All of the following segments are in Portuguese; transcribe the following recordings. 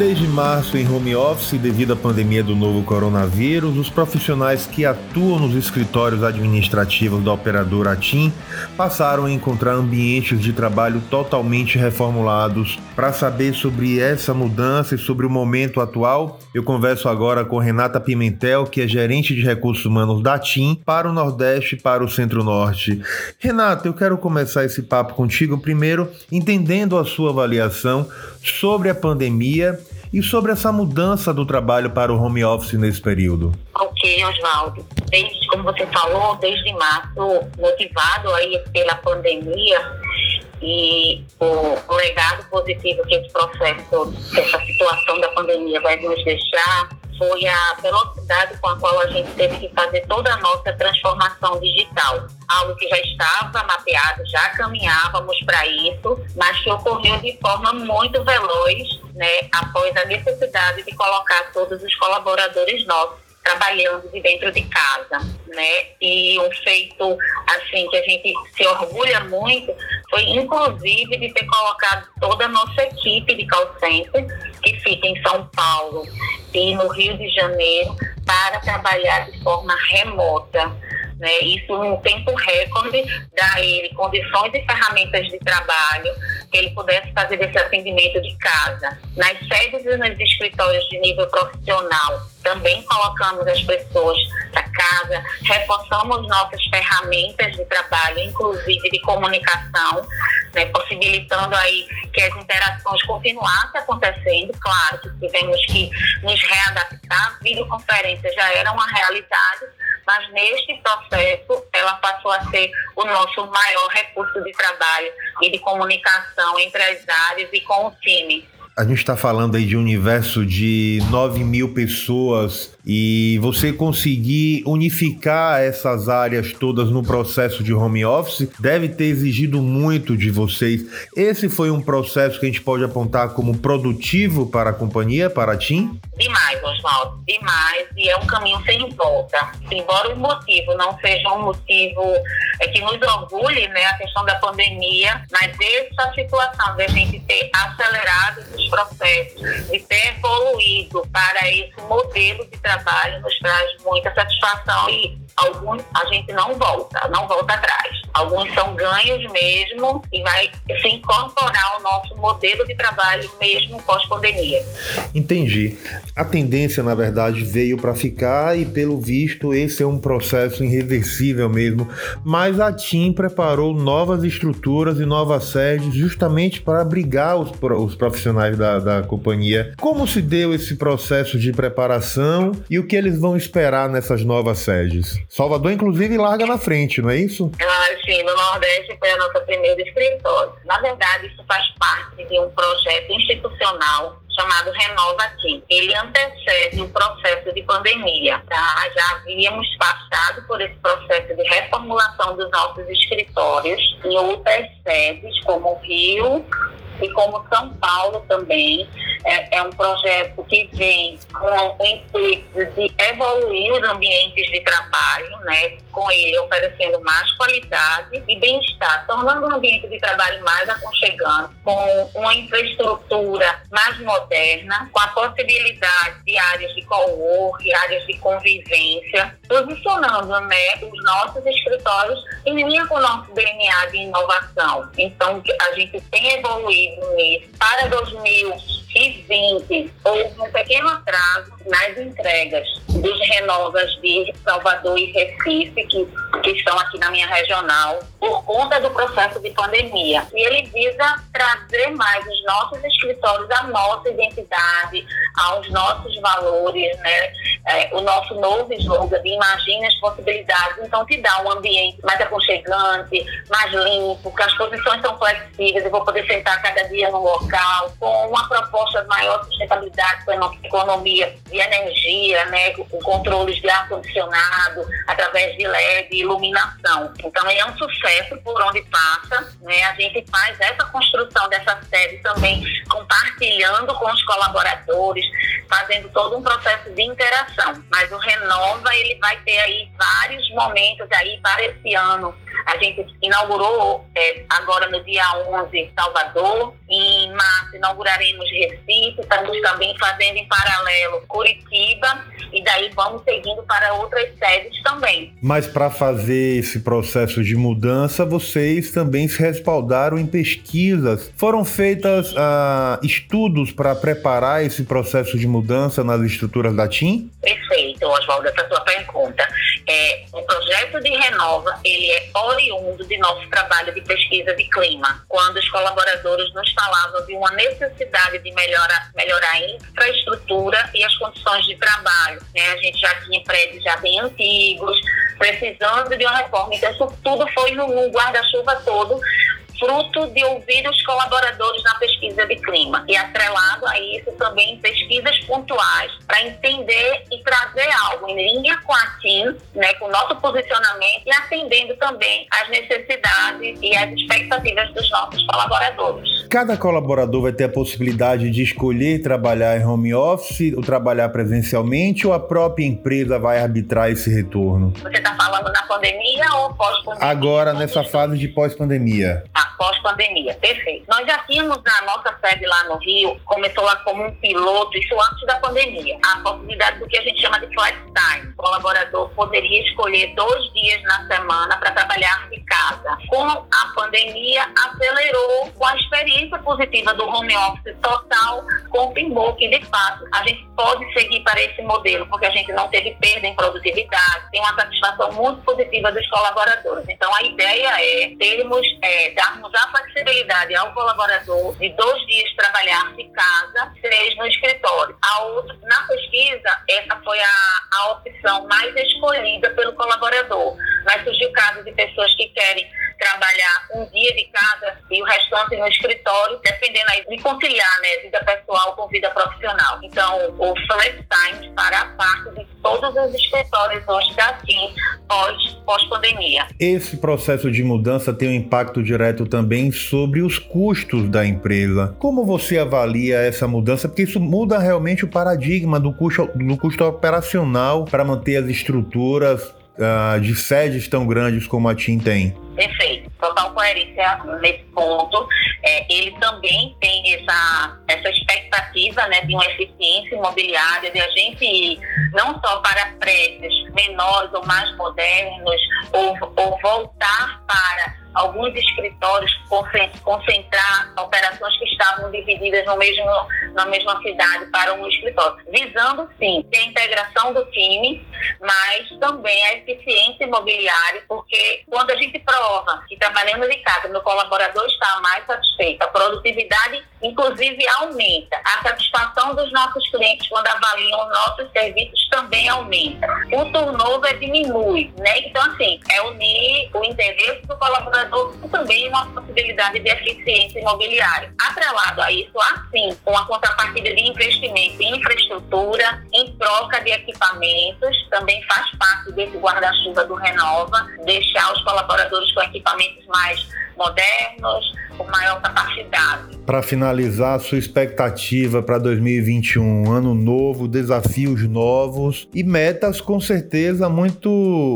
Desde março, em home office, devido à pandemia do novo coronavírus, os profissionais que atuam nos escritórios administrativos da operadora TIM passaram a encontrar ambientes de trabalho totalmente reformulados. Para saber sobre essa mudança e sobre o momento atual, eu converso agora com Renata Pimentel, que é gerente de recursos humanos da TIM para o Nordeste e para o Centro-Norte. Renata, eu quero começar esse papo contigo primeiro entendendo a sua avaliação sobre a pandemia e sobre essa mudança do trabalho para o home office nesse período. Ok, Oswaldo. Desde, como você falou, desde março, motivado aí pela pandemia e o, legado positivo que esse processo, essa situação da pandemia vai nos deixar, foi a velocidade com a qual a gente teve que fazer toda a nossa transformação digital. Algo que já estava mapeado, já caminhávamos para isso, mas que ocorreu de forma muito veloz, né, após a necessidade de colocar todos os colaboradores nossos trabalhando de dentro de casa, né? E um feito assim que a gente se orgulha muito foi inclusive de ter colocado toda a nossa equipe de call center que fica em São Paulo e no Rio de Janeiro para trabalhar de forma remota. Né? Isso num tempo recorde, dá a ele condições e ferramentas de trabalho que ele pudesse fazer esse atendimento de casa. Nas sedes e nos escritórios de nível profissional, também colocamos as pessoas para casa, reforçamos nossas ferramentas de trabalho, inclusive de comunicação, né, possibilitando aí que as interações continuassem acontecendo. Claro que tivemos que nos readaptar, videoconferência já era uma realidade, mas neste processo ela passou a ser o nosso maior recurso de trabalho e de comunicação entre as áreas e com o time. A gente está falando aí de um universo de 9 mil pessoas e você conseguir unificar essas áreas todas no processo de home office deve ter exigido muito de vocês. Esse foi um processo que a gente pode apontar como produtivo para a companhia, para a TIM? Demais, Oswaldo, demais. E é um caminho sem volta. Embora o motivo não seja um motivo é, que nos orgulhe, né, a questão da pandemia, mas essa situação de a gente ter acelerado os processos, de ter evoluído para esse modelo de trabalho nos traz muita satisfação e alguns a gente não volta, não volta atrás. Alguns são ganhos mesmo e vai se incorporar ao nosso modelo de trabalho mesmo pós-pandemia. Entendi. A tendência, na verdade, veio para ficar e, pelo visto, esse é um processo irreversível mesmo. Mas a TIM preparou novas estruturas e novas sedes justamente para abrigar os, os profissionais da, da companhia. Como se deu esse processo de preparação e o que eles vão esperar nessas novas sedes? Salvador, inclusive, larga na frente, não é isso? Ah, sim, no Nordeste foi a nossa primeira escritório. Na verdade, isso faz parte de um projeto institucional chamado Renova Aqui. Ele antecede o processo de pandemia. Tá? Já havíamos passado por esse processo de reformulação dos nossos escritórios em outras sedes, como Rio, e como São Paulo também é, é um projeto que vem com o intuito de evoluir os ambientes de trabalho, né, com ele oferecendo mais qualidade e bem-estar, tornando o ambiente de trabalho mais aconchegante, com uma infraestrutura mais moderna, com a possibilidade de áreas de co-work, áreas de convivência, posicionando né, os nossos escritórios em linha com o nosso DNA de inovação. Então, a gente tem evoluído nisso. Para 2020, houve um pequeno atraso nas entregas dos renovas de Salvador e Recife, que, que estão aqui na minha regional, por conta do processo de pandemia. E ele visa trazer mais os nossos escritórios à nossa identidade, aos nossos valores, né? É, o nosso novo slogan de imagine as possibilidades. Então, te dá um ambiente mais aconchegante, mais limpo, que as posições são flexíveis, eu vou poder sentar cada dia no local, com uma proposta de maior sustentabilidade com a economia de energia, né? com controles de ar-condicionado, através de LED, iluminação. Então, é um sucesso por onde passa. Né? A gente faz essa construção dessa sede também compartilhando com os colaboradores, fazendo todo um processo de interação. Mas o Renova, ele vai ter aí vários momentos aí para esse ano A gente inaugurou é, agora no dia 11 Salvador, em março inauguraremos Recife, estamos também fazendo em paralelo Curitiba e daí vamos seguindo para outras sedes também. Mas para fazer esse processo de mudança, vocês também se respaldaram em pesquisas. Foram feitas uh, estudos para preparar esse processo de mudança nas estruturas da TIM? Perfeito, Oswaldo, essa sua pergunta. É, o projeto de Renova, ele é oriundo de nosso trabalho de pesquisa de clima, quando os colaboradores nos falavam de uma necessidade de melhorar, melhorar a infraestrutura e as condições de trabalho. Né? A gente já tinha prédios já bem antigos, precisando de uma reforma. Então, isso tudo foi no guarda-chuva todo fruto de ouvir os colaboradores na pesquisa de clima e atrelado a isso também pesquisas pontuais para entender e trazer algo em linha com a TIM, né, com o nosso posicionamento e atendendo também às necessidades e às expectativas dos nossos colaboradores. Cada colaborador vai ter a possibilidade de escolher trabalhar em home office ou trabalhar presencialmente ou a própria empresa vai arbitrar esse retorno? Você está falando na pandemia ou pós-pandemia? Agora, nessa fase de pós-pandemia. Pós-pandemia. Perfeito. Nós já tínhamos na nossa sede lá no Rio, começou lá como um piloto, isso antes da pandemia, a possibilidade do que a gente chama de flex time. O colaborador poderia escolher dois dias na semana para trabalhar casa. Com a pandemia, acelerou com a experiência positiva do home office total, confirmou que, de fato, a gente pode seguir para esse modelo, porque a gente não teve perda em produtividade, tem uma satisfação muito positiva dos colaboradores. Então, a ideia é termos, é, darmos a flexibilidade ao colaborador de dois dias trabalhar de casa, três no escritório. A outra, na pesquisa, essa foi a, a opção mais escolhida pelo colaborador. Mas surgiu casos de pessoas que querem trabalhar um dia de casa e o restante no escritório, dependendo aí de conciliar, né, vida pessoal com vida profissional. Então, o Flex Time para a parte de todos os escritórios hoje TIM pós, pós-pandemia. Esse processo de mudança tem um impacto direto também sobre os custos da empresa. Como você avalia essa mudança? Porque isso muda realmente o paradigma do custo, do custo operacional para manter as estruturas uh, de sedes tão grandes como a TIM tem? Perfeito, total coerência nesse ponto. É, ele também tem essa, essa expectativa né, de uma eficiência imobiliária, de a gente ir não só para prédios menores ou mais modernos, ou, ou voltar para alguns escritórios concentrar operações que estavam divididas no mesmo, na mesma cidade para um escritório, visando sim a integração do time, mas também a eficiência imobiliária, porque quando a gente prova que trabalhando de casa, meu colaborador está mais satisfeito, a produtividade inclusive aumenta, a satisfação dos nossos clientes quando avaliam nossos serviços também aumenta, o turnover diminui, né? Então assim, é unir o interesse do colaborador colaborador também uma possibilidade de eficiência imobiliária. Atrelado a isso, assim, com a contrapartida de investimento em infraestrutura, em troca de equipamentos, também faz parte desse guarda-chuva do Renova, deixar os colaboradores com equipamentos mais modernos, com maior capacidade. Para finalizar, sua expectativa para 2021, ano novo, desafios novos e metas com certeza muito,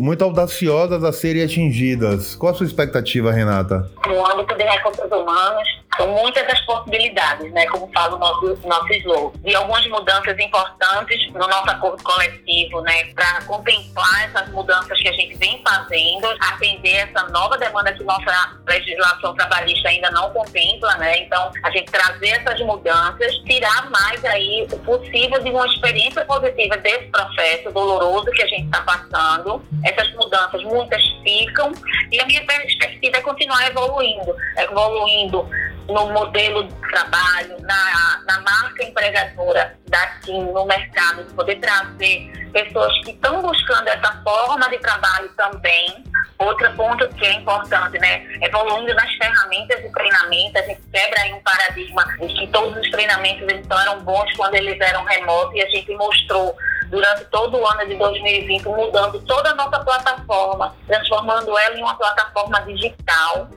muito audaciosas a serem atingidas. Qual a sua expectativa, Renata? No âmbito de recursos humanos, são muitas as possibilidades, né, como fala o nosso, nosso slogan, de algumas mudanças importantes no nosso acordo coletivo, né, para contemplar essas mudanças que a gente vem fazendo, atender essa nova demanda que nossa legislação trabalhista ainda não contempla, né, então a gente trazer essas mudanças, tirar mais aí o possível de uma experiência positiva desse processo doloroso que a gente está passando. Essas mudanças, muitas ficam, e a minha perspectiva é continuar evoluindo, evoluindo no modelo de trabalho, na, na marca empregadora da TIM no mercado, de poder trazer pessoas que estão buscando essa forma de trabalho também. Outro ponto que é importante, né? Evoluindo nas ferramentas de treinamento, a gente quebra aí um paradigma de que todos os treinamentos eles eram bons quando eles eram remotos e a gente mostrou durante todo o ano de 2020, mudando toda a nossa plataforma, transformando ela em uma plataforma digital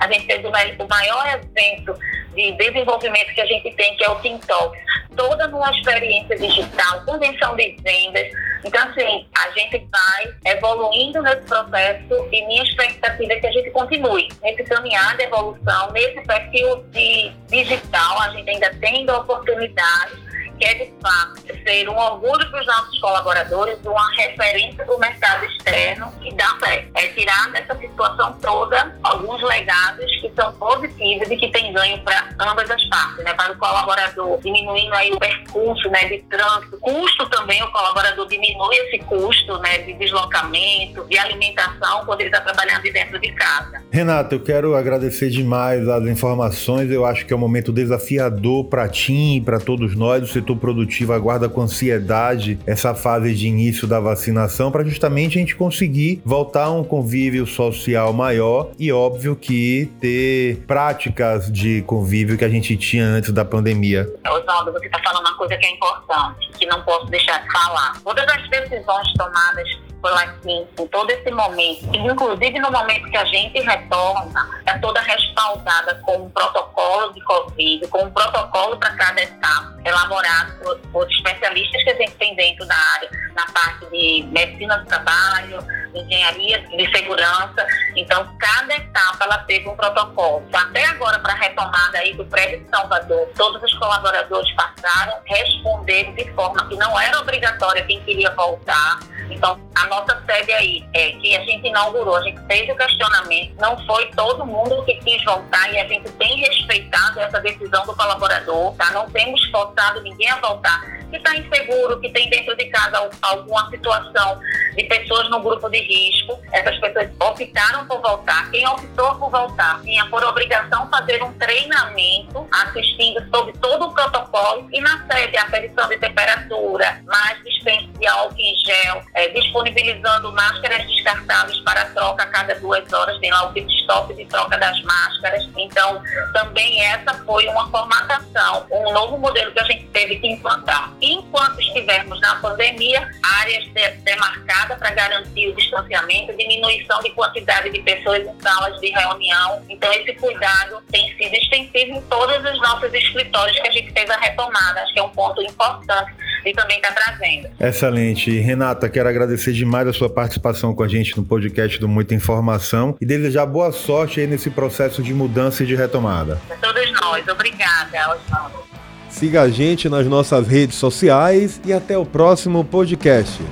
a gente fez o maior evento de desenvolvimento que a gente tem, que é o TikTok, toda numa experiência digital, convenção de vendas, Então, assim, a gente vai evoluindo nesse processo e minha expectativa é que a gente continue nesse caminhar de evolução, nesse perfil de digital, a gente ainda tendo oportunidades que é de fato ser um orgulho para os nossos colaboradores, uma referência para o mercado externo e dá certo. É tirar dessa situação toda alguns legados que são positivos e que tem ganho para ambas as partes, né? Para o colaborador diminuindo aí o percurso, né, de trânsito, custo também o colaborador diminui esse custo, né, de deslocamento, de alimentação quando ele está trabalhando de dentro de casa. Renata, eu quero agradecer demais as informações. Eu acho que é um momento desafiador para ti e para todos nós. Setor produtivo aguarda com ansiedade essa fase de início da vacinação para justamente a gente conseguir voltar a um convívio social maior e óbvio que ter práticas de convívio que a gente tinha antes da pandemia. Oswaldo, você está falando uma coisa que é importante, que não posso deixar de falar. Todas as decisões tomadas assim, em todo esse momento, inclusive no momento que a gente retorna, é toda respaldada com um protocolo de Covid, com um protocolo para cada etapa, elaborado por, por especialistas que a gente tem dentro da área, na parte de medicina do trabalho, engenharia de segurança. Então, cada etapa ela teve um protocolo. Até agora, para a retomada aí do prédio de Salvador, todos os colaboradores passaram, responderam de forma que não era obrigatória quem queria voltar. Então, a nossa sede aí é que a gente inaugurou, a gente fez o questionamento, não foi todo mundo que quis voltar e a gente tem respeitado essa decisão do colaborador, tá? Não temos forçado ninguém a voltar. Que está inseguro, que tem dentro de casa alguma situação de pessoas no grupo de risco, essas pessoas optaram por voltar. Quem optou por voltar tinha por obrigação fazer um treinamento assistindo sobre todo o protocolo e na sede a aferição de temperatura, mais dispensa de álcool em gel, é, disponibilizando máscaras descartáveis para troca a cada duas horas, tem lá o pit stop de troca das máscaras. Então, também essa foi uma formatação, um novo modelo que a gente teve que implantar. Enquanto estivermos na pandemia, áreas demarcadas para garantir o distanciamento, diminuição de quantidade de pessoas em salas de reunião. Então, esse cuidado tem sido extensivo em todos os nossos escritórios que a gente fez a retomada. Acho que é um ponto importante e também está trazendo. Excelente. Renata, quero agradecer demais a sua participação com a gente no podcast do Muita Informação e desejar boa sorte aí nesse processo de mudança e de retomada. A todos nós. Obrigada, Osvaldo. Siga a gente nas nossas redes sociais e até o próximo podcast.